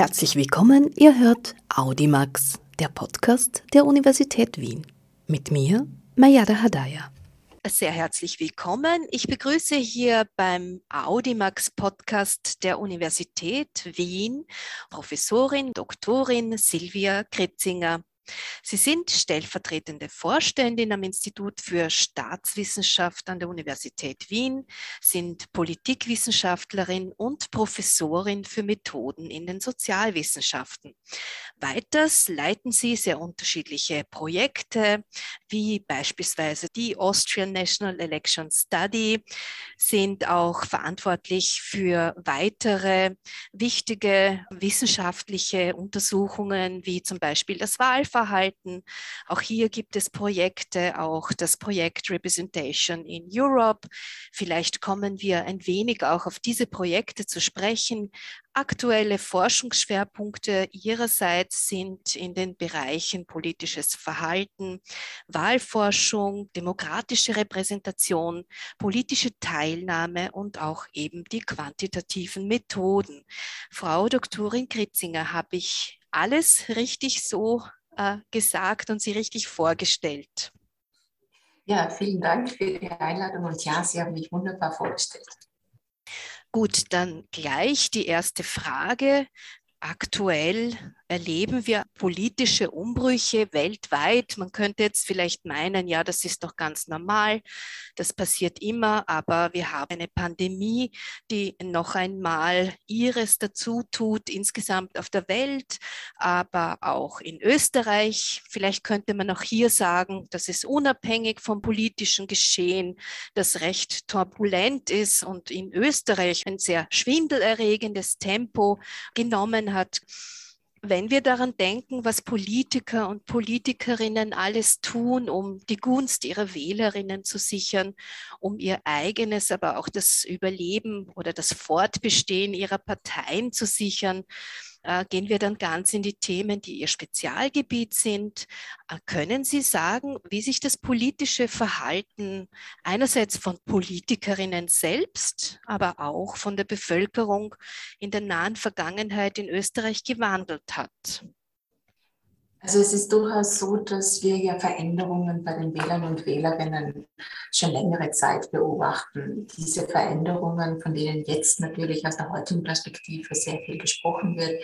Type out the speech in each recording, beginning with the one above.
Herzlich willkommen, ihr hört Audimax, der Podcast der Universität Wien. Mit mir, Mayada Hadaya. Sehr herzlich willkommen. Ich begrüße hier beim Audimax Podcast der Universität Wien Professorin Doktorin Silvia Kritzinger. Sie sind stellvertretende Vorständin am Institut für Staatswissenschaft an der Universität Wien, sind Politikwissenschaftlerin und Professorin für Methoden in den Sozialwissenschaften. Weiters leiten Sie sehr unterschiedliche Projekte, wie beispielsweise die Austrian National Election Study, sind auch verantwortlich für weitere wichtige wissenschaftliche Untersuchungen, wie zum Beispiel das Wahlverhalten Verhalten. Auch hier gibt es Projekte, auch das Projekt Representation in Europe. Vielleicht kommen wir ein wenig auch auf diese Projekte zu sprechen. Aktuelle Forschungsschwerpunkte ihrerseits sind in den Bereichen politisches Verhalten, Wahlforschung, demokratische Repräsentation, politische Teilnahme und auch eben die quantitativen Methoden. Frau Doktorin Kritzinger, habe ich alles richtig so äh, gesagt und Sie richtig vorgestellt. Ja, vielen Dank für die Einladung und ja, Sie haben mich wunderbar vorgestellt. Gut, dann gleich die erste Frage. Aktuell erleben wir politische Umbrüche weltweit. Man könnte jetzt vielleicht meinen, ja, das ist doch ganz normal, das passiert immer, aber wir haben eine Pandemie, die noch einmal ihres dazu tut, insgesamt auf der Welt, aber auch in Österreich. Vielleicht könnte man auch hier sagen, dass es unabhängig vom politischen Geschehen, das recht turbulent ist und in Österreich ein sehr schwindelerregendes Tempo genommen hat. Wenn wir daran denken, was Politiker und Politikerinnen alles tun, um die Gunst ihrer Wählerinnen zu sichern, um ihr eigenes, aber auch das Überleben oder das Fortbestehen ihrer Parteien zu sichern, äh, gehen wir dann ganz in die Themen, die Ihr Spezialgebiet sind. Äh, können Sie sagen, wie sich das politische Verhalten einerseits von Politikerinnen selbst, aber auch von der Bevölkerung in der nahen Vergangenheit in Österreich gewandelt hat? Also es ist durchaus so, dass wir ja Veränderungen bei den Wählern und Wählerinnen schon längere Zeit beobachten. Diese Veränderungen, von denen jetzt natürlich aus der heutigen Perspektive sehr viel gesprochen wird,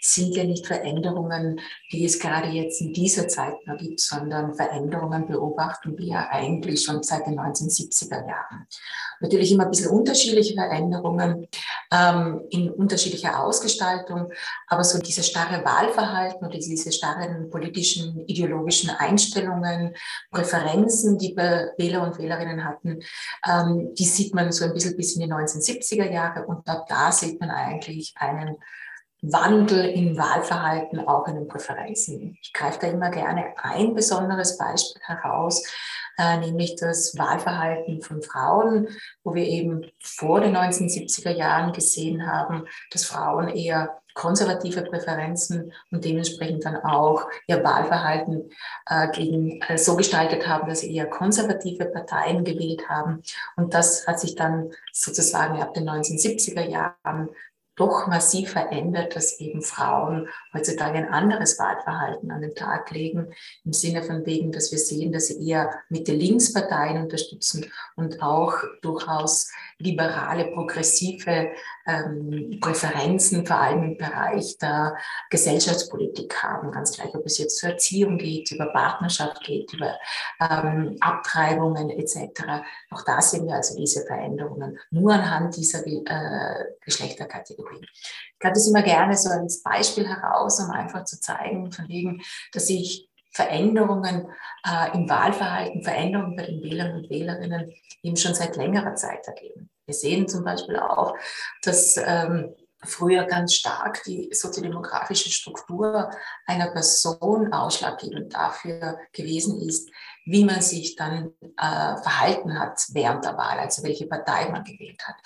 sind ja nicht Veränderungen, die es gerade jetzt in dieser Zeit noch gibt, sondern Veränderungen beobachten wir ja eigentlich schon seit den 1970er Jahren. Natürlich immer ein bisschen unterschiedliche Veränderungen ähm, in unterschiedlicher Ausgestaltung, aber so dieses starre Wahlverhalten oder diese starren politischen, ideologischen Einstellungen, Präferenzen, die Wähler und Wählerinnen hatten, ähm, die sieht man so ein bisschen bis in die 1970er Jahre und ab da sieht man eigentlich einen Wandel im Wahlverhalten, auch in den Präferenzen. Ich greife da immer gerne ein besonderes Beispiel heraus, nämlich das Wahlverhalten von Frauen, wo wir eben vor den 1970er Jahren gesehen haben, dass Frauen eher konservative Präferenzen und dementsprechend dann auch ihr Wahlverhalten äh, gegen, äh, so gestaltet haben, dass sie eher konservative Parteien gewählt haben. Und das hat sich dann sozusagen ab den 1970er Jahren doch massiv verändert, dass eben Frauen heutzutage ein anderes Wahlverhalten an den Tag legen, im Sinne von wegen, dass wir sehen, dass sie eher Mitte-Links-Parteien unterstützen und auch durchaus liberale, progressive ähm, Präferenzen, vor allem im Bereich der Gesellschaftspolitik haben. Ganz gleich, ob es jetzt zur Erziehung geht, über Partnerschaft geht, über ähm, Abtreibungen etc. Auch da sehen wir also diese Veränderungen nur anhand dieser äh, Geschlechterkategorien. Ich greife das immer gerne so als Beispiel heraus, um einfach zu zeigen, von wegen, dass ich Veränderungen äh, im Wahlverhalten, Veränderungen bei den Wählern und Wählerinnen eben schon seit längerer Zeit ergeben. Wir sehen zum Beispiel auch, dass ähm, früher ganz stark die soziodemografische Struktur einer Person ausschlaggebend dafür gewesen ist, wie man sich dann äh, verhalten hat während der Wahl, also welche Partei man gewählt hat.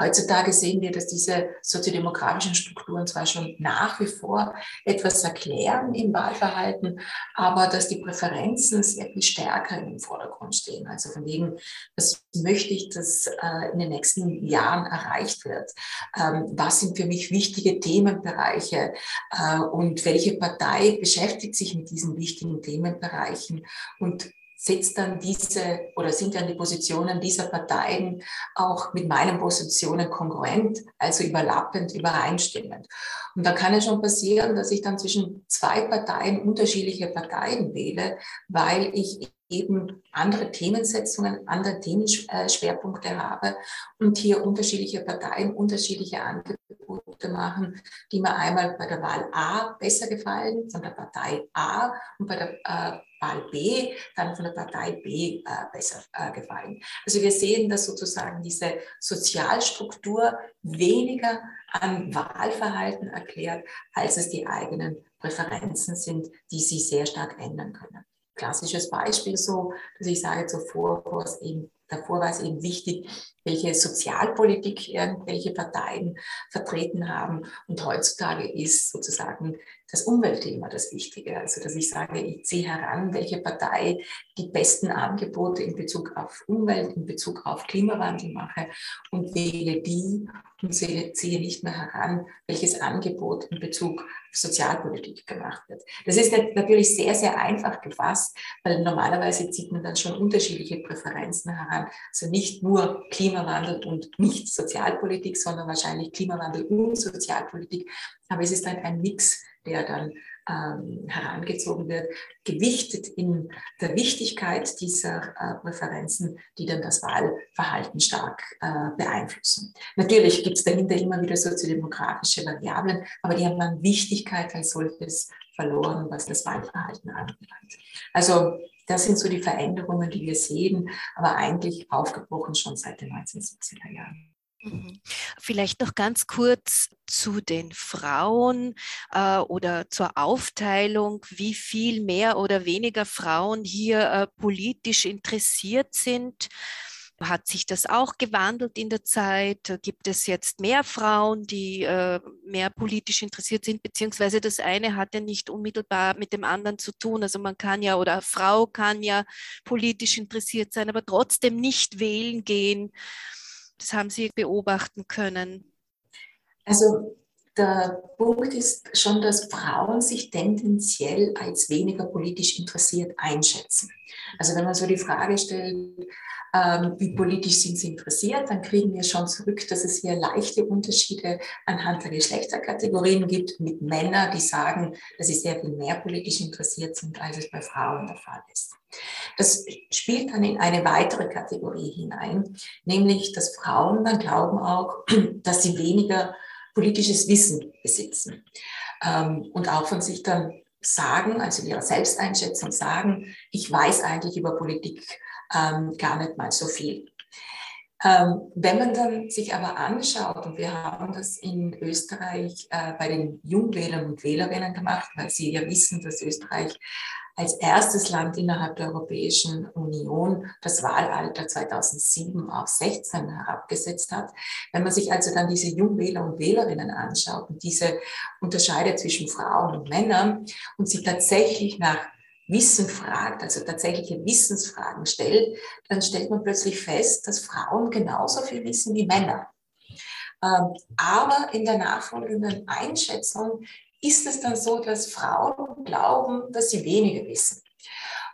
Heutzutage sehen wir, dass diese soziodemografischen Strukturen zwar schon nach wie vor etwas erklären im Wahlverhalten, aber dass die Präferenzen sehr viel stärker im Vordergrund stehen. Also von wegen, was möchte ich, dass äh, in den nächsten Jahren erreicht wird? Ähm, was sind für mich wichtige Themenbereiche äh, und welche Partei beschäftigt sich mit diesen wichtigen Themenbereichen und setzt dann diese oder sind dann die Positionen dieser Parteien auch mit meinen Positionen kongruent, also überlappend, übereinstimmend. Und da kann es schon passieren, dass ich dann zwischen zwei Parteien unterschiedliche Parteien wähle, weil ich eben andere Themensetzungen, andere Themenschwerpunkte habe und hier unterschiedliche Parteien unterschiedliche Angebote machen, die mir einmal bei der Wahl A besser gefallen, von der Partei A und bei der äh, Wahl B dann von der Partei B äh, besser äh, gefallen. Also wir sehen, dass sozusagen diese Sozialstruktur weniger an Wahlverhalten erklärt, als es die eigenen Präferenzen sind, die sich sehr stark ändern können klassisches Beispiel so, dass ich sage, zuvor war es eben, davor war es eben wichtig, welche Sozialpolitik irgendwelche Parteien vertreten haben. Und heutzutage ist sozusagen das Umweltthema das Wichtige. Also, dass ich sage, ich ziehe heran, welche Partei die besten Angebote in Bezug auf Umwelt, in Bezug auf Klimawandel mache und wähle die und ziehe nicht mehr heran, welches Angebot in Bezug auf Sozialpolitik gemacht wird. Das ist natürlich sehr, sehr einfach gefasst, weil normalerweise zieht man dann schon unterschiedliche Präferenzen heran. Also nicht nur Klimawandel und nicht Sozialpolitik, sondern wahrscheinlich Klimawandel und Sozialpolitik. Aber es ist dann ein Mix der dann ähm, herangezogen wird, gewichtet in der Wichtigkeit dieser äh, Präferenzen, die dann das Wahlverhalten stark äh, beeinflussen. Natürlich gibt es dahinter immer wieder soziodemografische Variablen, aber die haben an Wichtigkeit als solches verloren, was das Wahlverhalten anbelangt. Also das sind so die Veränderungen, die wir sehen, aber eigentlich aufgebrochen schon seit den 1970er Jahren. Mhm. Vielleicht noch ganz kurz zu den Frauen äh, oder zur Aufteilung, wie viel mehr oder weniger Frauen hier äh, politisch interessiert sind. Hat sich das auch gewandelt in der Zeit? Gibt es jetzt mehr Frauen, die äh, mehr politisch interessiert sind? Beziehungsweise das eine hat ja nicht unmittelbar mit dem anderen zu tun. Also man kann ja oder Frau kann ja politisch interessiert sein, aber trotzdem nicht wählen gehen. Das haben Sie beobachten können. Also der Punkt ist schon, dass Frauen sich tendenziell als weniger politisch interessiert einschätzen. Also wenn man so die Frage stellt, ähm, wie politisch sind sie interessiert, dann kriegen wir schon zurück, dass es hier leichte Unterschiede anhand der Geschlechterkategorien gibt mit Männern, die sagen, dass sie sehr viel mehr politisch interessiert sind, als es bei Frauen der Fall ist. Das spielt dann in eine weitere Kategorie hinein, nämlich dass Frauen dann glauben auch, dass sie weniger politisches Wissen besitzen ähm, und auch von sich dann sagen, also ihrer Selbsteinschätzung sagen, ich weiß eigentlich über Politik ähm, gar nicht mal so viel. Ähm, wenn man dann sich aber anschaut, und wir haben das in Österreich äh, bei den Jungwählern und Wählerinnen gemacht, weil Sie ja wissen, dass Österreich als erstes Land innerhalb der Europäischen Union das Wahlalter 2007 auf 16 herabgesetzt hat. Wenn man sich also dann diese Jungwähler und Wählerinnen anschaut und diese Unterscheide zwischen Frauen und Männern und sie tatsächlich nach Wissen fragt, also tatsächliche Wissensfragen stellt, dann stellt man plötzlich fest, dass Frauen genauso viel wissen wie Männer. Ähm, aber in der nachfolgenden Einschätzung ist es dann so, dass Frauen glauben, dass sie weniger wissen.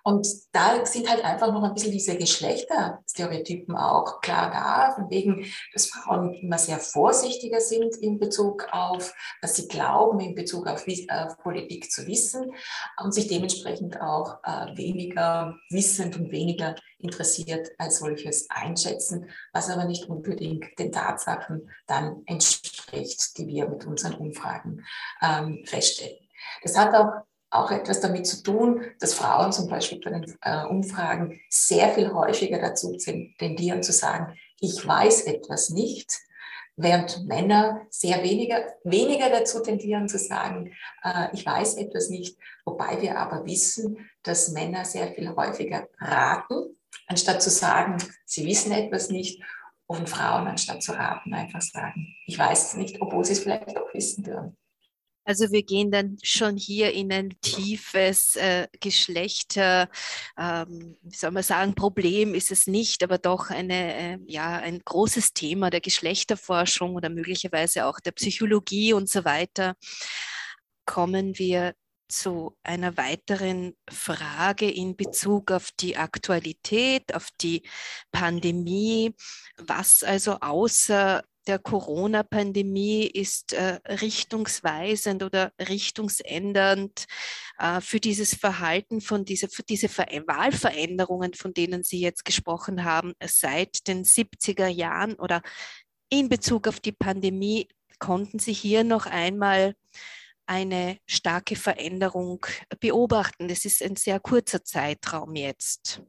Und da sind halt einfach noch ein bisschen diese Geschlechterstereotypen auch klar da, von wegen, dass Frauen immer sehr vorsichtiger sind in Bezug auf, was sie glauben, in Bezug auf, auf Politik zu wissen und sich dementsprechend auch äh, weniger wissend und weniger interessiert als solches einschätzen, was aber nicht unbedingt den Tatsachen dann entspricht, die wir mit unseren Umfragen ähm, feststellen. Das hat auch auch etwas damit zu tun, dass Frauen zum Beispiel bei den äh, Umfragen sehr viel häufiger dazu tendieren zu sagen, ich weiß etwas nicht, während Männer sehr weniger, weniger dazu tendieren zu sagen, äh, ich weiß etwas nicht, wobei wir aber wissen, dass Männer sehr viel häufiger raten, anstatt zu sagen, sie wissen etwas nicht und Frauen anstatt zu raten einfach sagen, ich weiß es nicht, obwohl sie es vielleicht auch wissen würden. Also wir gehen dann schon hier in ein tiefes äh, Geschlechter, ähm, wie soll man sagen, Problem ist es nicht, aber doch eine, äh, ja, ein großes Thema der Geschlechterforschung oder möglicherweise auch der Psychologie und so weiter. Kommen wir zu einer weiteren Frage in Bezug auf die Aktualität, auf die Pandemie, was also außer der Corona-Pandemie ist äh, richtungsweisend oder richtungsändernd äh, für dieses Verhalten von dieser, für diese Ver Wahlveränderungen, von denen Sie jetzt gesprochen haben, seit den 70er Jahren oder in Bezug auf die Pandemie, konnten Sie hier noch einmal eine starke Veränderung beobachten? Das ist ein sehr kurzer Zeitraum jetzt.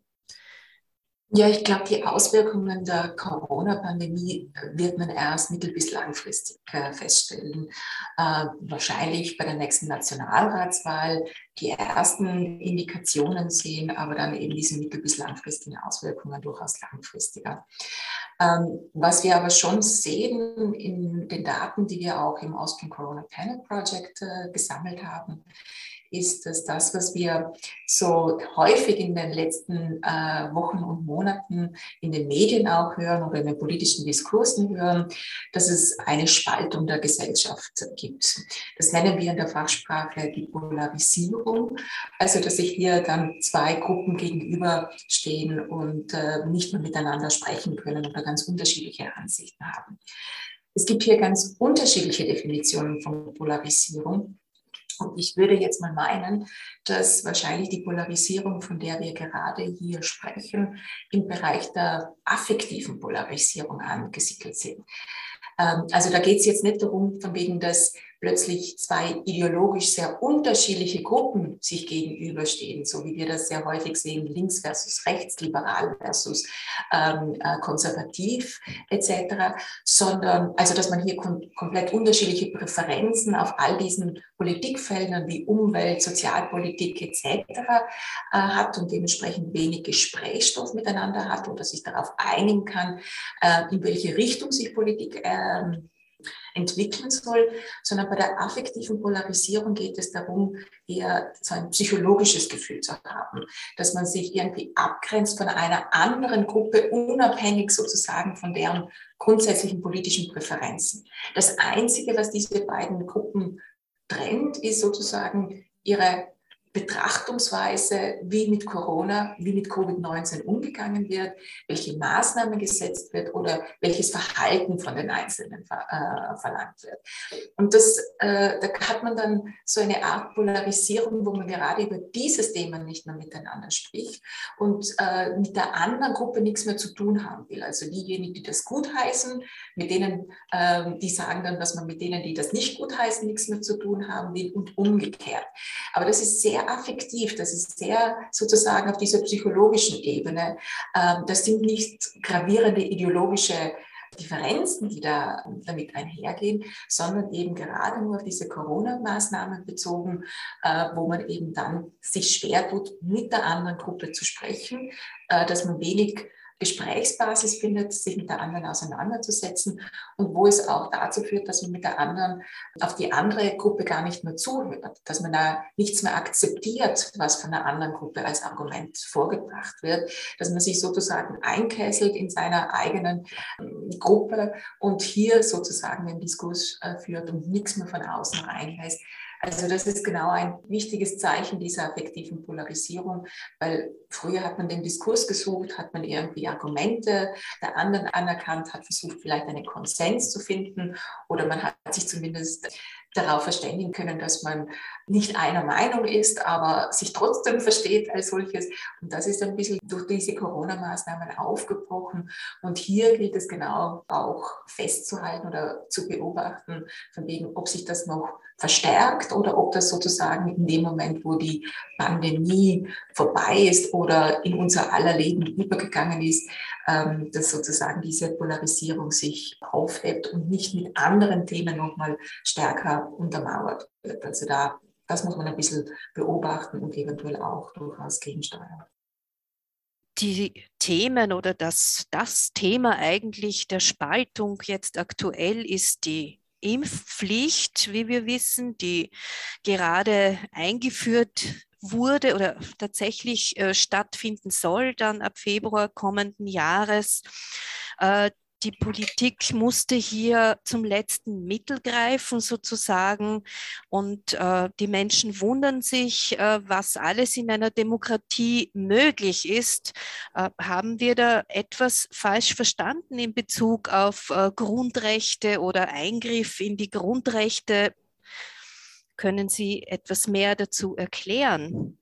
Ja, ich glaube, die Auswirkungen der Corona-Pandemie äh, wird man erst mittel- bis langfristig äh, feststellen. Äh, wahrscheinlich bei der nächsten Nationalratswahl die ersten Indikationen sehen, aber dann eben diese mittel- bis langfristigen Auswirkungen durchaus langfristiger. Ähm, was wir aber schon sehen in den Daten, die wir auch im Austrian Corona Panel Project äh, gesammelt haben, ist, dass das, was wir so häufig in den letzten äh, Wochen und Monaten in den Medien auch hören oder in den politischen Diskursen hören, dass es eine Spaltung der Gesellschaft gibt. Das nennen wir in der Fachsprache die Polarisierung. Also, dass sich hier dann zwei Gruppen gegenüberstehen und äh, nicht mehr miteinander sprechen können oder ganz unterschiedliche Ansichten haben. Es gibt hier ganz unterschiedliche Definitionen von Polarisierung. Und ich würde jetzt mal meinen, dass wahrscheinlich die Polarisierung, von der wir gerade hier sprechen, im Bereich der affektiven Polarisierung angesiedelt sind. Ähm, also da geht es jetzt nicht darum, von wegen, dass plötzlich zwei ideologisch sehr unterschiedliche Gruppen sich gegenüberstehen, so wie wir das sehr häufig sehen, links versus rechts, liberal versus ähm, äh, konservativ etc., sondern also dass man hier kom komplett unterschiedliche Präferenzen auf all diesen Politikfeldern wie Umwelt, Sozialpolitik etc. Äh, hat und dementsprechend wenig Gesprächsstoff miteinander hat oder sich darauf einigen kann, äh, in welche Richtung sich Politik äh, entwickeln soll, sondern bei der affektiven Polarisierung geht es darum, eher so ein psychologisches Gefühl zu haben, dass man sich irgendwie abgrenzt von einer anderen Gruppe, unabhängig sozusagen von deren grundsätzlichen politischen Präferenzen. Das Einzige, was diese beiden Gruppen trennt, ist sozusagen ihre Betrachtungsweise, wie mit Corona, wie mit Covid-19 umgegangen wird, welche Maßnahmen gesetzt wird oder welches Verhalten von den Einzelnen äh, verlangt wird. Und das, äh, da hat man dann so eine Art Polarisierung, wo man gerade über dieses Thema nicht mehr miteinander spricht und äh, mit der anderen Gruppe nichts mehr zu tun haben will. Also diejenigen, die das gutheißen, mit denen, ähm, die sagen dann, dass man mit denen, die das nicht gutheißen, nichts mehr zu tun haben will und umgekehrt. Aber das ist sehr affektiv, das ist sehr sozusagen auf dieser psychologischen Ebene. Ähm, das sind nicht gravierende ideologische Differenzen, die da damit einhergehen, sondern eben gerade nur auf diese Corona-Maßnahmen bezogen, äh, wo man eben dann sich schwer tut, mit der anderen Gruppe zu sprechen, äh, dass man wenig Gesprächsbasis findet, sich mit der anderen auseinanderzusetzen und wo es auch dazu führt, dass man mit der anderen auf die andere Gruppe gar nicht mehr zuhört, dass man da nichts mehr akzeptiert, was von der anderen Gruppe als Argument vorgebracht wird, dass man sich sozusagen einkesselt in seiner eigenen ähm, Gruppe und hier sozusagen den Diskurs äh, führt und nichts mehr von außen reinlässt. Also das ist genau ein wichtiges Zeichen dieser affektiven Polarisierung, weil früher hat man den Diskurs gesucht, hat man irgendwie Argumente der anderen anerkannt, hat versucht, vielleicht einen Konsens zu finden oder man hat sich zumindest darauf verständigen können, dass man nicht einer Meinung ist, aber sich trotzdem versteht als solches. Und das ist ein bisschen durch diese Corona-Maßnahmen aufgebrochen. Und hier gilt es genau auch festzuhalten oder zu beobachten, von wegen, ob sich das noch verstärkt oder ob das sozusagen in dem Moment, wo die Pandemie vorbei ist oder in unser aller Leben übergegangen ist, ähm, dass sozusagen diese Polarisierung sich aufhebt und nicht mit anderen Themen nochmal stärker untermauert wird. Also da, das muss man ein bisschen beobachten und eventuell auch durchaus gegensteuern die Themen oder das, das Thema eigentlich der Spaltung jetzt aktuell ist die Impfpflicht, wie wir wissen, die gerade eingeführt wurde oder tatsächlich äh, stattfinden soll, dann ab Februar kommenden Jahres. Äh, die Politik musste hier zum letzten Mittel greifen sozusagen und äh, die Menschen wundern sich, äh, was alles in einer Demokratie möglich ist. Äh, haben wir da etwas falsch verstanden in Bezug auf äh, Grundrechte oder Eingriff in die Grundrechte? Können Sie etwas mehr dazu erklären?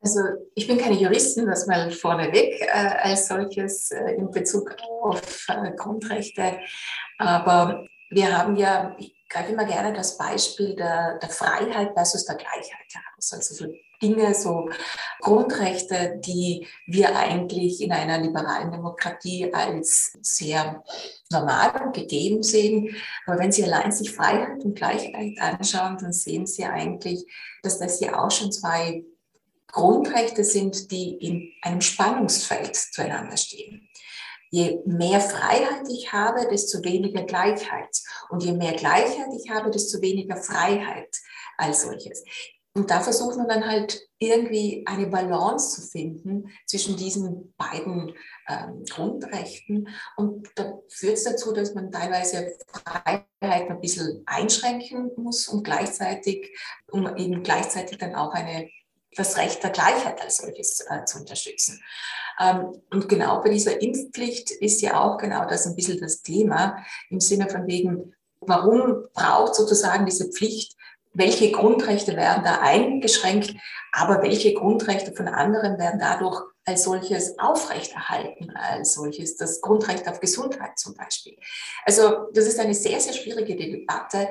Also ich bin keine Juristin, das mal vorneweg äh, als solches äh, in Bezug auf äh, Grundrechte. Aber wir haben ja, ich greife immer gerne das Beispiel der, der Freiheit versus der Gleichheit heraus. Also so Dinge, so Grundrechte, die wir eigentlich in einer liberalen Demokratie als sehr normal und gegeben sehen. Aber wenn Sie allein sich Freiheit und Gleichheit anschauen, dann sehen Sie eigentlich, dass das ja auch schon zwei Grundrechte sind, die in einem Spannungsfeld zueinander stehen. Je mehr Freiheit ich habe, desto weniger Gleichheit. Und je mehr Gleichheit ich habe, desto weniger Freiheit als solches. Und da versucht man dann halt irgendwie eine Balance zu finden zwischen diesen beiden ähm, Grundrechten. Und da führt es dazu, dass man teilweise Freiheit ein bisschen einschränken muss und gleichzeitig, um eben gleichzeitig dann auch eine das Recht der Gleichheit als solches äh, zu unterstützen. Ähm, und genau bei dieser Impfpflicht ist ja auch genau das ein bisschen das Thema im Sinne von wegen, warum braucht sozusagen diese Pflicht, welche Grundrechte werden da eingeschränkt, aber welche Grundrechte von anderen werden dadurch als solches aufrechterhalten, als solches das Grundrecht auf Gesundheit zum Beispiel. Also das ist eine sehr, sehr schwierige Debatte,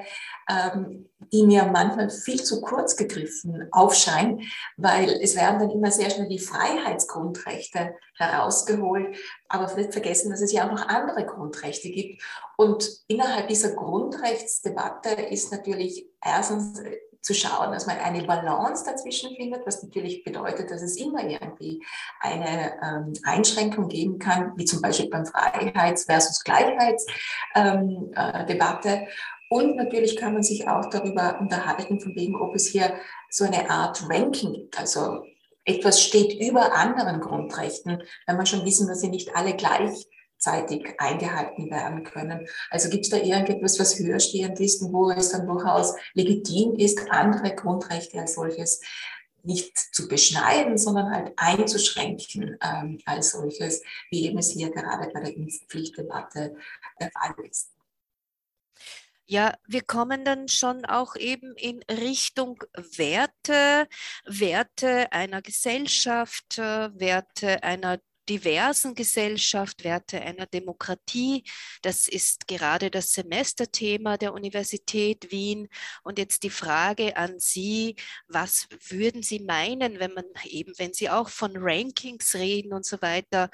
ähm, die mir manchmal viel zu kurz gegriffen aufscheint, weil es werden dann immer sehr schnell die Freiheitsgrundrechte herausgeholt, aber vielleicht vergessen, dass es ja auch noch andere Grundrechte gibt. Und innerhalb dieser Grundrechtsdebatte ist natürlich erstens zu schauen, dass man eine Balance dazwischen findet, was natürlich bedeutet, dass es immer irgendwie eine ähm, Einschränkung geben kann, wie zum Beispiel beim Freiheits- versus Gleichheitsdebatte. Ähm, äh, und natürlich kann man sich auch darüber unterhalten, von wegen, ob es hier so eine Art Ranking gibt. Also etwas steht über anderen Grundrechten, wenn man schon wissen, dass sie nicht alle gleichzeitig eingehalten werden können. Also gibt es da irgendetwas, was höher stehend ist und wo es dann durchaus legitim ist, andere Grundrechte als solches nicht zu beschneiden, sondern halt einzuschränken ähm, als solches, wie eben es hier gerade bei der Impfpflichtdebatte der Fall ist. Ja, wir kommen dann schon auch eben in Richtung Werte, Werte einer Gesellschaft, äh, Werte einer diversen Gesellschaft, Werte einer Demokratie. Das ist gerade das Semesterthema der Universität Wien. Und jetzt die Frage an Sie, was würden Sie meinen, wenn man eben, wenn Sie auch von Rankings reden und so weiter,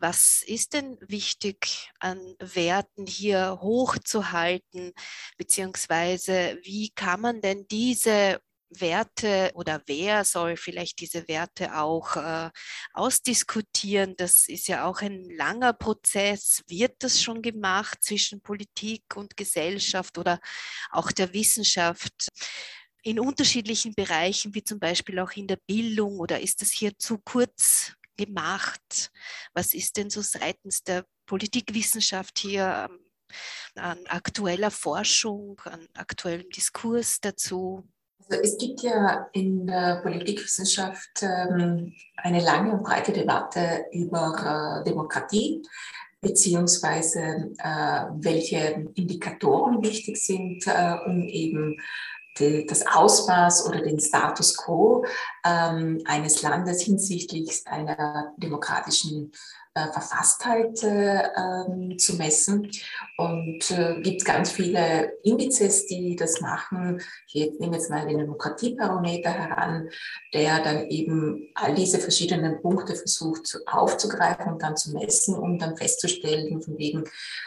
was ist denn wichtig an Werten hier hochzuhalten, beziehungsweise wie kann man denn diese Werte oder wer soll vielleicht diese Werte auch äh, ausdiskutieren? Das ist ja auch ein langer Prozess. Wird das schon gemacht zwischen Politik und Gesellschaft oder auch der Wissenschaft? in unterschiedlichen Bereichen, wie zum Beispiel auch in der Bildung, oder ist das hier zu kurz gemacht? Was ist denn so seitens der Politikwissenschaft hier ähm, an aktueller Forschung, an aktuellem Diskurs dazu? Also es gibt ja in der Politikwissenschaft ähm, eine lange und breite Debatte über äh, Demokratie beziehungsweise äh, welche Indikatoren wichtig sind, äh, um eben die, das Ausmaß oder den Status quo ähm, eines Landes hinsichtlich einer demokratischen Verfasstheit äh, ähm, zu messen. Und äh, gibt ganz viele Indizes, die das machen. Ich nehme jetzt mal den Demokratiebarometer heran, der dann eben all diese verschiedenen Punkte versucht aufzugreifen und dann zu messen, um dann festzustellen, von wegen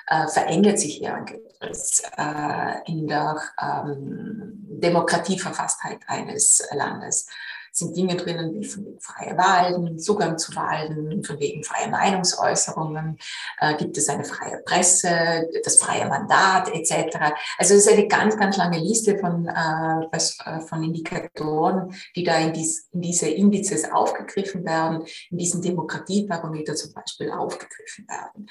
äh, verändert sich irgendetwas äh, in der ähm, Demokratieverfasstheit eines Landes sind Dinge drinnen wie von wegen freie Wahlen, Zugang zu Wahlen, von wegen freie Meinungsäußerungen, äh, gibt es eine freie Presse, das freie Mandat etc. Also es ist eine ganz, ganz lange Liste von, äh, äh, von Indikatoren, die da in, dies, in diese Indizes aufgegriffen werden, in diesem Demokratiebarometer zum Beispiel aufgegriffen werden.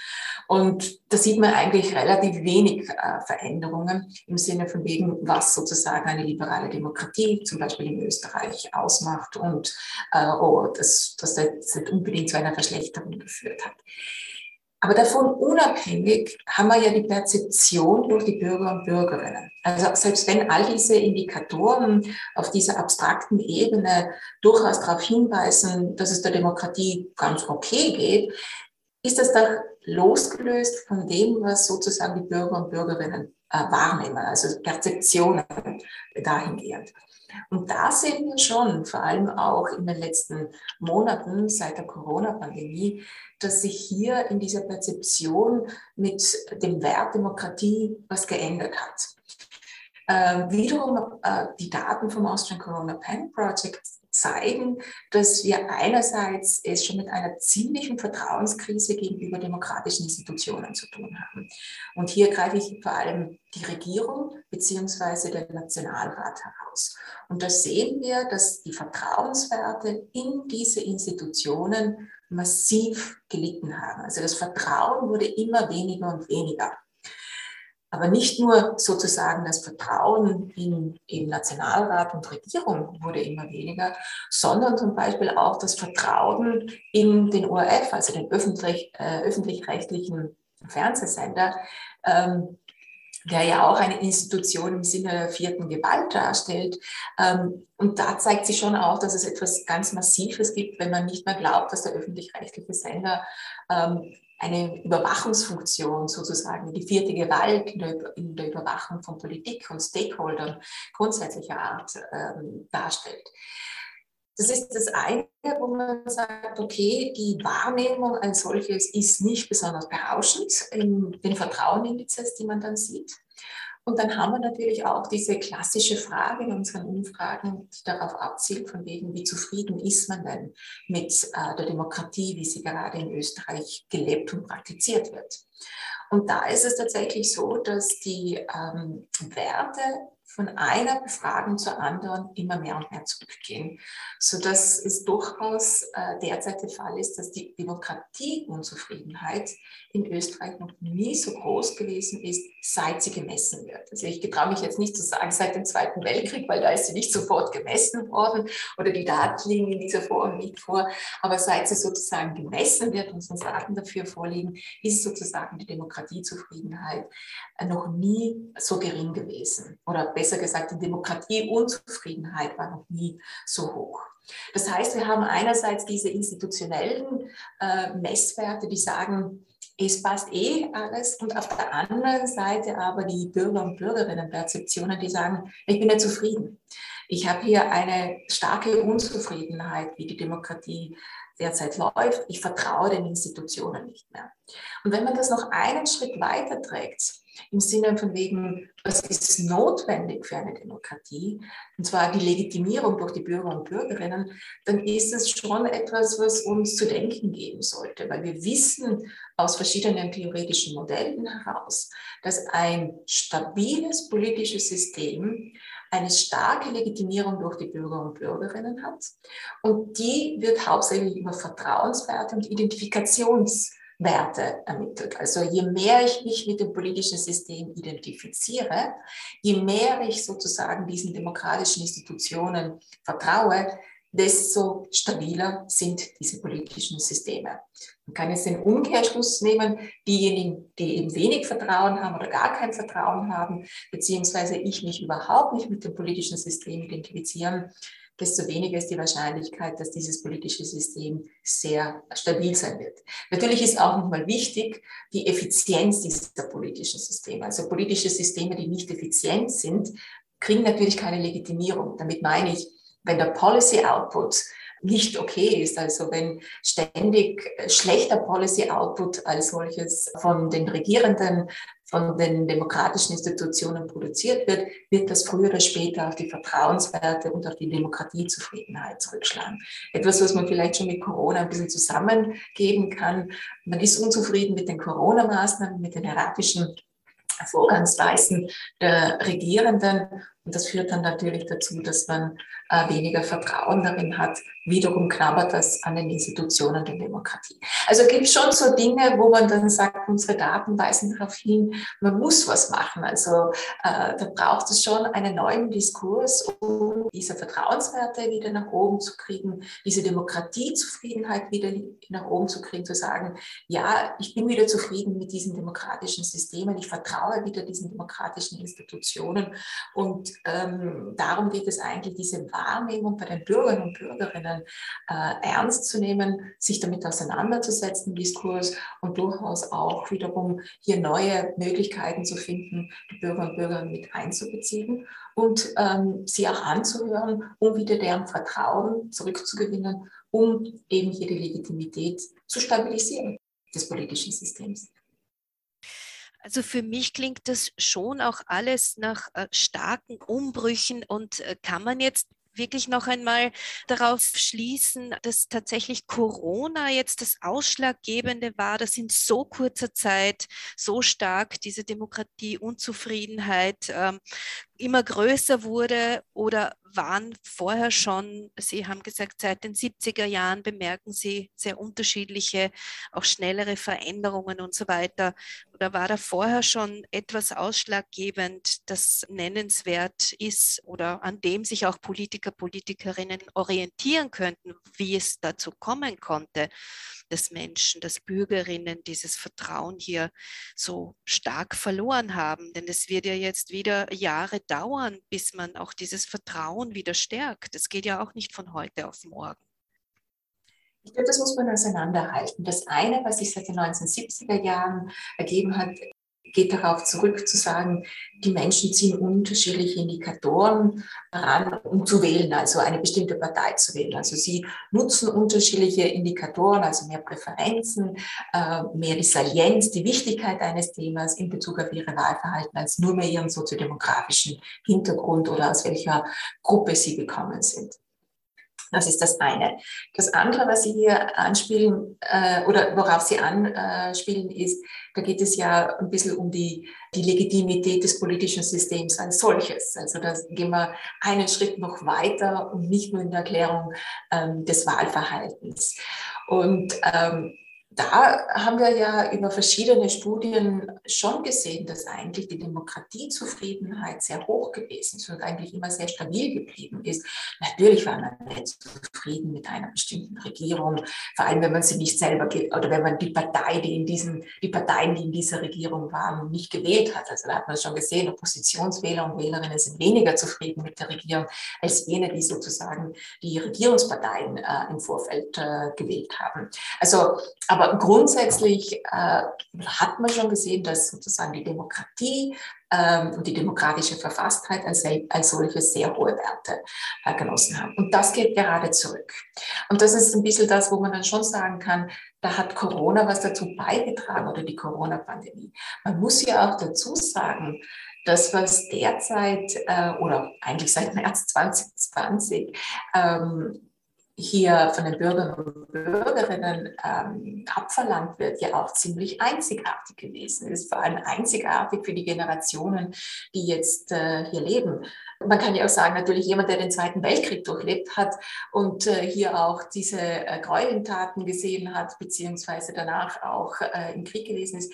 Und da sieht man eigentlich relativ wenig äh, Veränderungen im Sinne von wegen, was sozusagen eine liberale Demokratie zum Beispiel in Österreich ausmacht macht und äh, oh, dass das, das nicht unbedingt zu einer Verschlechterung geführt hat. Aber davon unabhängig haben wir ja die Perzeption durch die Bürger und Bürgerinnen. Also selbst wenn all diese Indikatoren auf dieser abstrakten Ebene durchaus darauf hinweisen, dass es der Demokratie ganz okay geht, ist das doch losgelöst von dem, was sozusagen die Bürger und Bürgerinnen äh, wahrnehmen, also Perzeptionen dahingehend. Und da sehen wir schon, vor allem auch in den letzten Monaten seit der Corona-Pandemie, dass sich hier in dieser Perzeption mit dem Wert Demokratie was geändert hat. Äh, wiederum äh, die Daten vom Austrian Corona Pen Project zeigen, dass wir einerseits es schon mit einer ziemlichen Vertrauenskrise gegenüber demokratischen Institutionen zu tun haben. Und hier greife ich vor allem die Regierung beziehungsweise den Nationalrat heraus. Und da sehen wir, dass die Vertrauenswerte in diese Institutionen massiv gelitten haben. Also das Vertrauen wurde immer weniger und weniger. Aber nicht nur sozusagen das Vertrauen in, in Nationalrat und Regierung wurde immer weniger, sondern zum Beispiel auch das Vertrauen in den ORF, also den öffentlich, äh, öffentlich-rechtlichen Fernsehsender, ähm, der ja auch eine Institution im Sinne der vierten Gewalt darstellt. Ähm, und da zeigt sich schon auch, dass es etwas ganz Massives gibt, wenn man nicht mehr glaubt, dass der öffentlich-rechtliche Sender ähm, eine Überwachungsfunktion sozusagen, die vierte Gewalt in der, Überwachung von Politik und Stakeholdern grundsätzlicher Art ähm, darstellt. Das ist das eine, wo man sagt, okay, die Wahrnehmung als solches ist nicht besonders berauschend in den Vertrauenindizes, die man dann sieht. Und dann haben wir natürlich auch diese klassische Frage in unseren Umfragen, die darauf abzielt, von wegen, wie zufrieden ist man denn mit äh, der Demokratie, wie sie gerade in Österreich gelebt und praktiziert wird. Und da ist es tatsächlich so, dass die ähm, Werte von einer Befragung zur anderen immer mehr und mehr zurückgehen, sodass es durchaus äh, derzeit der Fall ist, dass die Demokratieunzufriedenheit in Österreich noch nie so groß gewesen ist, seit sie gemessen wird. Also ich getraue mich jetzt nicht zu sagen, seit dem Zweiten Weltkrieg, weil da ist sie nicht sofort gemessen worden oder die Daten liegen in dieser Form nicht vor, aber seit sie sozusagen gemessen wird und uns Daten dafür vorliegen, ist sozusagen die Demokratiezufriedenheit äh, noch nie so gering gewesen oder besser gesagt, die Demokratieunzufriedenheit war noch nie so hoch. Das heißt, wir haben einerseits diese institutionellen äh, Messwerte, die sagen, es passt eh alles. Und auf der anderen Seite aber die Bürger und Bürgerinnen Perzeptionen, die sagen, ich bin nicht zufrieden. Ich habe hier eine starke Unzufriedenheit, wie die Demokratie derzeit läuft. Ich vertraue den Institutionen nicht mehr. Und wenn man das noch einen Schritt weiter trägt, im Sinne von wegen, was ist notwendig für eine Demokratie, und zwar die Legitimierung durch die Bürger und Bürgerinnen, dann ist es schon etwas, was uns zu denken geben sollte, weil wir wissen aus verschiedenen theoretischen Modellen heraus, dass ein stabiles politisches System eine starke Legitimierung durch die Bürger und Bürgerinnen hat. Und die wird hauptsächlich über Vertrauenswerte und Identifikations Werte ermittelt. Also je mehr ich mich mit dem politischen System identifiziere, je mehr ich sozusagen diesen demokratischen Institutionen vertraue, desto stabiler sind diese politischen Systeme. Man kann jetzt den Umkehrschluss nehmen, diejenigen, die eben wenig Vertrauen haben oder gar kein Vertrauen haben, beziehungsweise ich mich überhaupt nicht mit dem politischen System identifizieren, desto weniger ist die Wahrscheinlichkeit, dass dieses politische System sehr stabil sein wird. Natürlich ist auch nochmal wichtig die Effizienz dieser politischen Systeme. Also politische Systeme, die nicht effizient sind, kriegen natürlich keine Legitimierung. Damit meine ich, wenn der Policy Output nicht okay ist. Also wenn ständig schlechter Policy Output als solches von den Regierenden, von den demokratischen Institutionen produziert wird, wird das früher oder später auf die Vertrauenswerte und auf die Demokratiezufriedenheit zurückschlagen. Etwas, was man vielleicht schon mit Corona ein bisschen zusammengeben kann. Man ist unzufrieden mit den Corona-Maßnahmen, mit den erratischen Vorgangsweisen der Regierenden. Und das führt dann natürlich dazu, dass man äh, weniger Vertrauen darin hat. Wiederum knabbert das an den Institutionen der Demokratie. Also gibt schon so Dinge, wo man dann sagt, unsere Daten weisen darauf hin, man muss was machen. Also äh, da braucht es schon einen neuen Diskurs, um diese Vertrauenswerte wieder nach oben zu kriegen, diese Demokratiezufriedenheit wieder nach oben zu kriegen, zu sagen, ja, ich bin wieder zufrieden mit diesen demokratischen Systemen, ich vertraue wieder diesen demokratischen Institutionen und ähm, darum geht es eigentlich, diese Wahrnehmung bei den Bürgern und Bürgerinnen äh, ernst zu nehmen, sich damit auseinanderzusetzen Diskurs und durchaus auch wiederum hier neue Möglichkeiten zu finden, die Bürger und Bürger mit einzubeziehen und ähm, sie auch anzuhören, um wieder deren Vertrauen zurückzugewinnen, um eben hier die Legitimität zu stabilisieren des politischen Systems. Also für mich klingt das schon auch alles nach äh, starken Umbrüchen und äh, kann man jetzt wirklich noch einmal darauf schließen, dass tatsächlich Corona jetzt das Ausschlaggebende war, dass in so kurzer Zeit so stark diese Demokratieunzufriedenheit ähm, immer größer wurde oder waren vorher schon, Sie haben gesagt, seit den 70er Jahren bemerken Sie sehr unterschiedliche, auch schnellere Veränderungen und so weiter. Oder war da vorher schon etwas ausschlaggebend, das nennenswert ist oder an dem sich auch Politiker, Politikerinnen orientieren könnten, wie es dazu kommen konnte, dass Menschen, dass Bürgerinnen dieses Vertrauen hier so stark verloren haben? Denn es wird ja jetzt wieder Jahre dauern, bis man auch dieses Vertrauen wieder stärkt. Das geht ja auch nicht von heute auf morgen. Ich glaube, das muss man auseinanderhalten. Das eine, was sich seit den 1970er Jahren ergeben hat, geht darauf zurück zu sagen, die Menschen ziehen unterschiedliche Indikatoren heran, um zu wählen, also eine bestimmte Partei zu wählen. Also sie nutzen unterschiedliche Indikatoren, also mehr Präferenzen, äh, mehr die Salienz, die Wichtigkeit eines Themas in Bezug auf ihre Wahlverhalten als nur mehr ihren soziodemografischen Hintergrund oder aus welcher Gruppe sie gekommen sind. Das ist das eine. Das andere, was Sie hier anspielen äh, oder worauf Sie anspielen, ist, da geht es ja ein bisschen um die, die Legitimität des politischen Systems als solches. Also da gehen wir einen Schritt noch weiter und nicht nur in der Erklärung ähm, des Wahlverhaltens. Und ähm, da haben wir ja über verschiedene Studien schon gesehen, dass eigentlich die Demokratiezufriedenheit sehr hoch gewesen ist und eigentlich immer sehr stabil geblieben ist. Natürlich war man nicht zufrieden mit einer bestimmten Regierung, vor allem wenn man sie nicht selber oder wenn man die Partei, die in diesen, die Parteien, die in dieser Regierung waren, nicht gewählt hat. Also da hat man schon gesehen, Oppositionswähler und Wählerinnen sind weniger zufrieden mit der Regierung als jene, die sozusagen die Regierungsparteien äh, im Vorfeld äh, gewählt haben. Also, aber aber grundsätzlich äh, hat man schon gesehen, dass sozusagen die Demokratie ähm, und die demokratische Verfasstheit als, als solche sehr hohe Werte äh, genossen haben. Und das geht gerade zurück. Und das ist ein bisschen das, wo man dann schon sagen kann, da hat Corona was dazu beigetragen oder die Corona-Pandemie. Man muss ja auch dazu sagen, das, was derzeit äh, oder eigentlich seit März 2020 ähm, hier von den Bürgern und Bürgerinnen ähm, abverlangt wird, ja auch ziemlich einzigartig gewesen ist. Vor allem einzigartig für die Generationen, die jetzt äh, hier leben. Man kann ja auch sagen, natürlich jemand, der den Zweiten Weltkrieg durchlebt hat und äh, hier auch diese äh, Gräueltaten gesehen hat, beziehungsweise danach auch äh, im Krieg gewesen ist,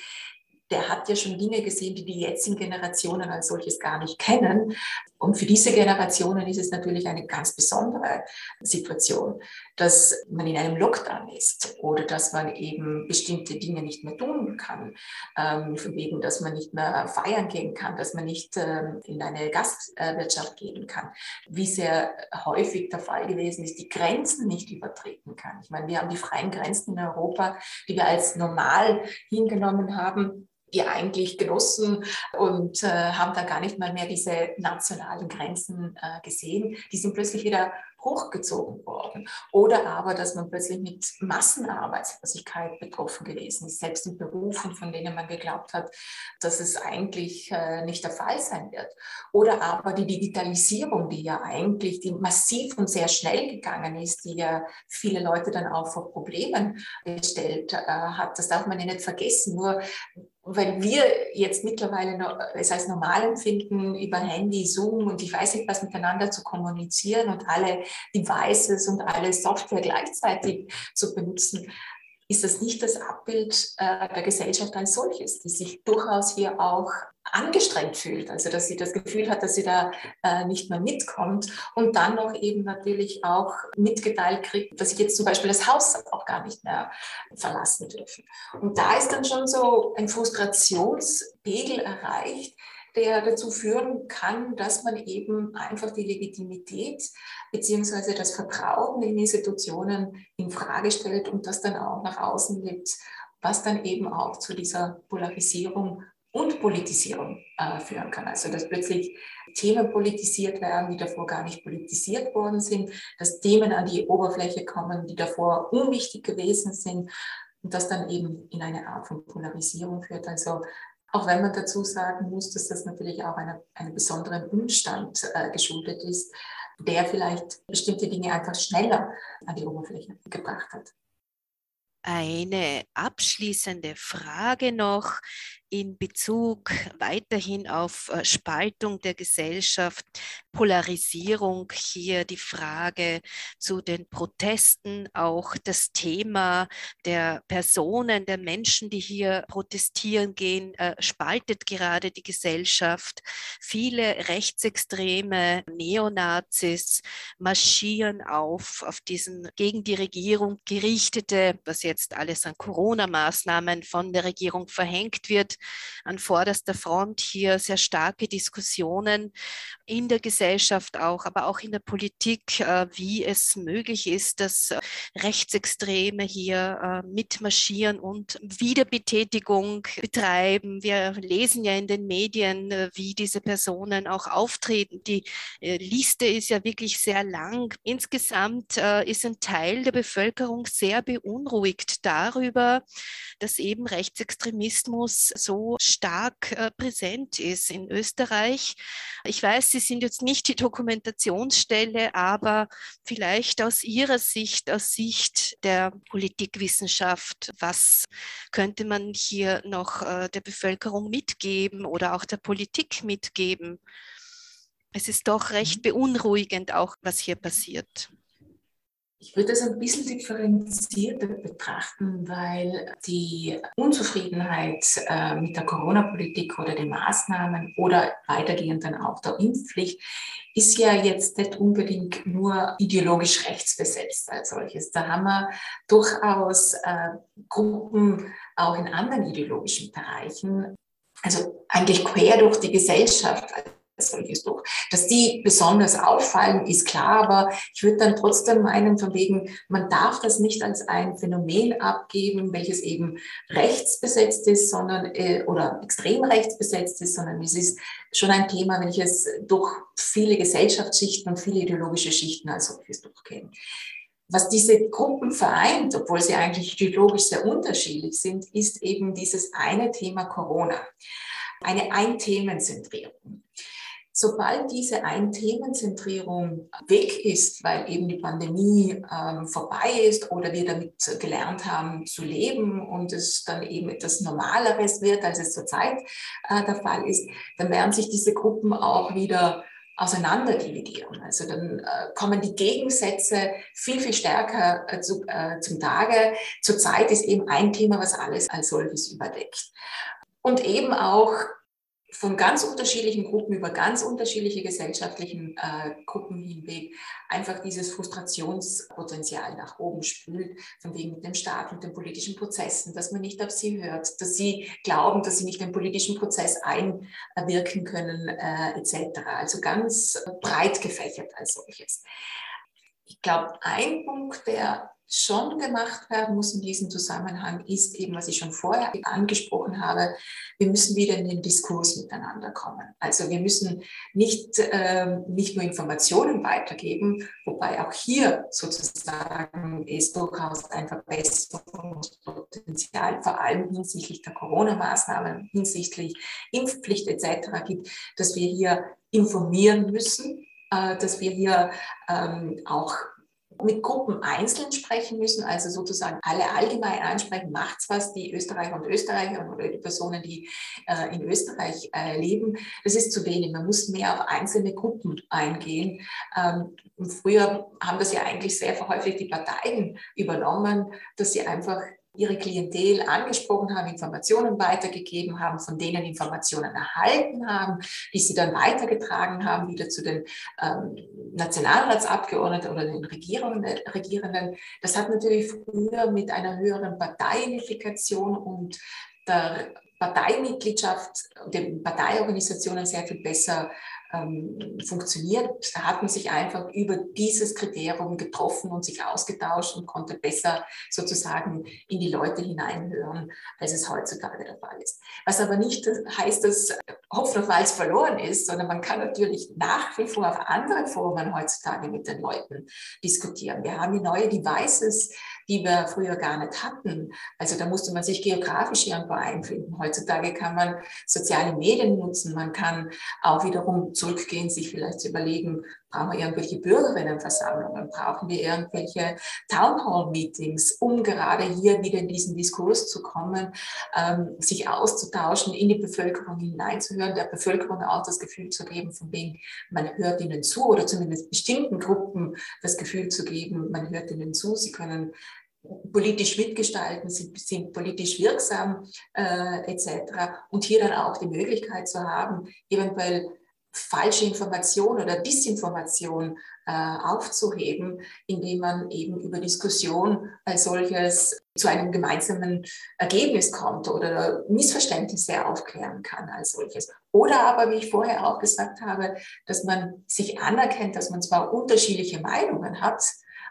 der hat ja schon Dinge gesehen, die die jetzigen Generationen als solches gar nicht kennen. Und für diese Generationen ist es natürlich eine ganz besondere Situation, dass man in einem Lockdown ist oder dass man eben bestimmte Dinge nicht mehr tun kann. Ähm, von wegen, dass man nicht mehr feiern gehen kann, dass man nicht ähm, in eine Gastwirtschaft gehen kann. Wie sehr häufig der Fall gewesen ist, die Grenzen nicht übertreten kann. Ich meine, wir haben die freien Grenzen in Europa, die wir als normal hingenommen haben die eigentlich genossen und äh, haben da gar nicht mal mehr diese nationalen Grenzen äh, gesehen. Die sind plötzlich wieder hochgezogen worden. Oder aber, dass man plötzlich mit Massenarbeitslosigkeit betroffen gewesen ist, selbst in Berufen, von denen man geglaubt hat, dass es eigentlich äh, nicht der Fall sein wird. Oder aber die Digitalisierung, die ja eigentlich die massiv und sehr schnell gegangen ist, die ja viele Leute dann auch vor Problemen gestellt äh, hat. Das darf man ja nicht vergessen. Nur weil wir jetzt mittlerweile es als normal empfinden, über Handy, Zoom und ich weiß nicht was miteinander zu kommunizieren und alle Devices und alle Software gleichzeitig zu benutzen, ist das nicht das Abbild äh, der Gesellschaft als solches, die sich durchaus hier auch angestrengt fühlt, also dass sie das Gefühl hat, dass sie da äh, nicht mehr mitkommt und dann noch eben natürlich auch mitgeteilt kriegt, dass sie jetzt zum Beispiel das Haus auch gar nicht mehr verlassen dürfen. Und da ist dann schon so ein Frustrationspegel erreicht, der dazu führen kann, dass man eben einfach die Legitimität beziehungsweise das Vertrauen in Institutionen in Frage stellt und das dann auch nach außen gibt, was dann eben auch zu dieser Polarisierung und Politisierung äh, führen kann. Also dass plötzlich Themen politisiert werden, die davor gar nicht politisiert worden sind, dass Themen an die Oberfläche kommen, die davor unwichtig gewesen sind und das dann eben in eine Art von Polarisierung führt. Also auch wenn man dazu sagen muss, dass das natürlich auch einem besonderen Umstand äh, geschuldet ist, der vielleicht bestimmte Dinge einfach schneller an die Oberfläche gebracht hat. Eine abschließende Frage noch in Bezug weiterhin auf äh, Spaltung der Gesellschaft, Polarisierung, hier die Frage zu den Protesten, auch das Thema der Personen, der Menschen, die hier protestieren gehen, äh, spaltet gerade die Gesellschaft. Viele rechtsextreme Neonazis marschieren auf, auf diesen gegen die Regierung gerichtete, was jetzt alles an Corona-Maßnahmen von der Regierung verhängt wird, an vorderster Front hier sehr starke Diskussionen in der Gesellschaft auch, aber auch in der Politik, äh, wie es möglich ist, dass äh, Rechtsextreme hier äh, mitmarschieren und Wiederbetätigung betreiben. Wir lesen ja in den Medien, wie diese Personen auch auftreten. Die Liste ist ja wirklich sehr lang. Insgesamt ist ein Teil der Bevölkerung sehr beunruhigt darüber, dass eben Rechtsextremismus so stark äh, präsent ist in Österreich. Ich weiß, Sie sind jetzt nicht die Dokumentationsstelle, aber vielleicht aus Ihrer Sicht, aus Sicht der Politikwissenschaft, was könnte man hier noch äh, der Bevölkerung mitgeben oder auch der Politik mitgeben? Es ist doch recht mhm. beunruhigend auch, was hier passiert. Ich würde das ein bisschen differenzierter betrachten, weil die Unzufriedenheit äh, mit der Corona-Politik oder den Maßnahmen oder weitergehend dann auch der Impfpflicht ist ja jetzt nicht unbedingt nur ideologisch rechtsbesetzt als solches. Da haben wir durchaus äh, Gruppen auch in anderen ideologischen Bereichen, also eigentlich quer durch die Gesellschaft solches durch. Dass die besonders auffallen, ist klar, aber ich würde dann trotzdem meinen, von wegen, man darf das nicht als ein Phänomen abgeben, welches eben rechtsbesetzt ist, sondern, äh, oder extrem rechtsbesetzt ist, sondern es ist schon ein Thema, welches durch viele Gesellschaftsschichten und viele ideologische Schichten als solches durchgehen. Was diese Gruppen vereint, obwohl sie eigentlich ideologisch sehr unterschiedlich sind, ist eben dieses eine Thema Corona. Eine Ein-Themen-Zentrierung. Sobald diese Ein-Themen-Zentrierung weg ist, weil eben die Pandemie ähm, vorbei ist oder wir damit gelernt haben zu leben und es dann eben etwas Normaleres wird, als es zurzeit äh, der Fall ist, dann werden sich diese Gruppen auch wieder auseinander dividieren. Also dann äh, kommen die Gegensätze viel, viel stärker äh, zu, äh, zum Tage. Zurzeit ist eben ein Thema, was alles als solches überdeckt. und eben auch von ganz unterschiedlichen Gruppen über ganz unterschiedliche gesellschaftlichen äh, Gruppen hinweg einfach dieses Frustrationspotenzial nach oben spült, von wegen mit dem Staat, mit den politischen Prozessen, dass man nicht auf sie hört, dass sie glauben, dass sie nicht den politischen Prozess einwirken können, äh, etc. Also ganz breit gefächert als solches. Ich glaube, ein Punkt, der schon gemacht werden muss in diesem Zusammenhang, ist eben, was ich schon vorher angesprochen habe, wir müssen wieder in den Diskurs miteinander kommen. Also wir müssen nicht, äh, nicht nur Informationen weitergeben, wobei auch hier sozusagen es durchaus ein Verbesserungspotenzial, vor allem hinsichtlich der Corona-Maßnahmen, hinsichtlich Impfpflicht etc. gibt, dass wir hier informieren müssen, äh, dass wir hier ähm, auch mit Gruppen einzeln sprechen müssen, also sozusagen alle allgemein ansprechen, macht's was, die Österreicher und Österreicher oder die Personen, die äh, in Österreich äh, leben. Das ist zu wenig. Man muss mehr auf einzelne Gruppen eingehen. Ähm, früher haben das ja eigentlich sehr häufig die Parteien übernommen, dass sie einfach ihre Klientel angesprochen haben, Informationen weitergegeben haben, von denen Informationen erhalten haben, die sie dann weitergetragen haben, wieder zu den ähm, Nationalratsabgeordneten oder den Regierenden, Regierenden. Das hat natürlich früher mit einer höheren Parteienifikation und der Parteimitgliedschaft, den Parteiorganisationen sehr viel besser ähm, funktioniert. Da hat man sich einfach über dieses Kriterium getroffen und sich ausgetauscht und konnte besser sozusagen in die Leute hineinhören, als es heutzutage der Fall ist. Was aber nicht heißt, dass Hopfen auf Walz verloren ist, sondern man kann natürlich nach wie vor auf andere Formen heutzutage mit den Leuten diskutieren. Wir haben die neue Devices, die wir früher gar nicht hatten. Also da musste man sich geografisch irgendwo einfinden. Heutzutage kann man soziale Medien nutzen, man kann auch wiederum zurückgehen, sich vielleicht zu überlegen, brauchen wir irgendwelche Bürgerinnenversammlungen, brauchen wir irgendwelche Townhall-Meetings, um gerade hier wieder in diesen Diskurs zu kommen, ähm, sich auszutauschen, in die Bevölkerung hineinzuhören, der Bevölkerung auch das Gefühl zu geben, von wem man hört ihnen zu oder zumindest bestimmten Gruppen das Gefühl zu geben, man hört ihnen zu, sie können politisch mitgestalten, sind, sind politisch wirksam äh, etc. Und hier dann auch die Möglichkeit zu haben, eventuell falsche Information oder Disinformation äh, aufzuheben, indem man eben über Diskussion als solches zu einem gemeinsamen Ergebnis kommt oder Missverständnisse aufklären kann als solches. Oder aber, wie ich vorher auch gesagt habe, dass man sich anerkennt, dass man zwar unterschiedliche Meinungen hat,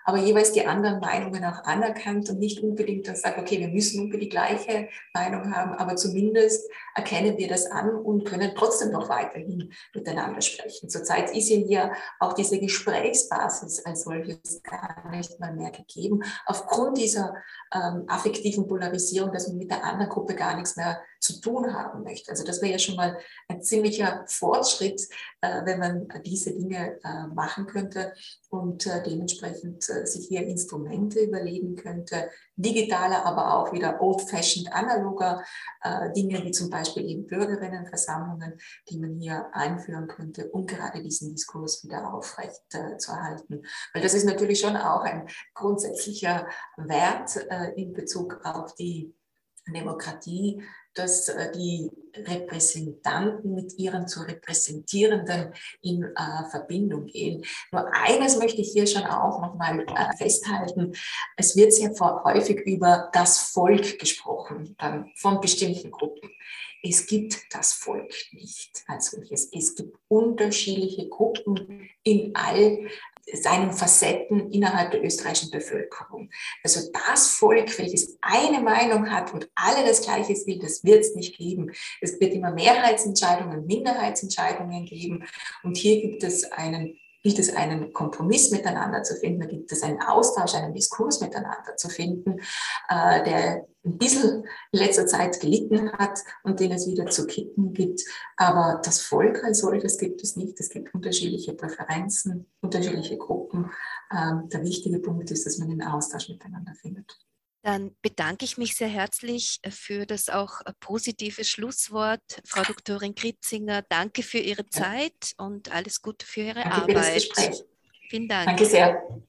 aber jeweils die anderen Meinungen auch anerkannt und nicht unbedingt dann sagt, okay, wir müssen unbedingt die gleiche Meinung haben, aber zumindest erkennen wir das an und können trotzdem noch weiterhin miteinander sprechen. Zurzeit ist ja hier auch diese Gesprächsbasis als solches gar nicht mal mehr gegeben, aufgrund dieser ähm, affektiven Polarisierung, dass man mit der anderen Gruppe gar nichts mehr zu tun haben möchte. Also das wäre ja schon mal ein ziemlicher Fortschritt, äh, wenn man diese Dinge äh, machen könnte und äh, dementsprechend äh, sich hier Instrumente überlegen könnte, digitaler, aber auch wieder old-fashioned analoger äh, Dinge, wie zum Beispiel eben Bürgerinnenversammlungen, die man hier einführen könnte, um gerade diesen Diskurs wieder aufrecht äh, zu erhalten. Weil das ist natürlich schon auch ein grundsätzlicher Wert in Bezug auf die Demokratie, dass äh, die Repräsentanten mit ihren zu Repräsentierenden in äh, Verbindung gehen. Nur eines möchte ich hier schon auch nochmal äh, festhalten. Es wird sehr häufig über das Volk gesprochen, dann von bestimmten Gruppen. Es gibt das Volk nicht als solches. Es gibt unterschiedliche Gruppen in all seinen Facetten innerhalb der österreichischen Bevölkerung. Also das Volk, welches eine Meinung hat und alle das Gleiche will, das wird es nicht geben. Es wird immer Mehrheitsentscheidungen, Minderheitsentscheidungen geben. Und hier gibt es einen gilt es einen Kompromiss miteinander zu finden, da gibt es einen Austausch, einen Diskurs miteinander zu finden, äh, der ein bisschen in letzter Zeit gelitten hat und den es wieder zu kippen gibt. Aber das Volk als solches gibt es nicht. Es gibt unterschiedliche Präferenzen, unterschiedliche Gruppen. Ähm, der wichtige Punkt ist, dass man den Austausch miteinander findet. Dann bedanke ich mich sehr herzlich für das auch positive Schlusswort, Frau Doktorin Kritzinger. Danke für Ihre Zeit und alles Gute für Ihre Danke Arbeit. Für. Vielen Dank. Danke sehr.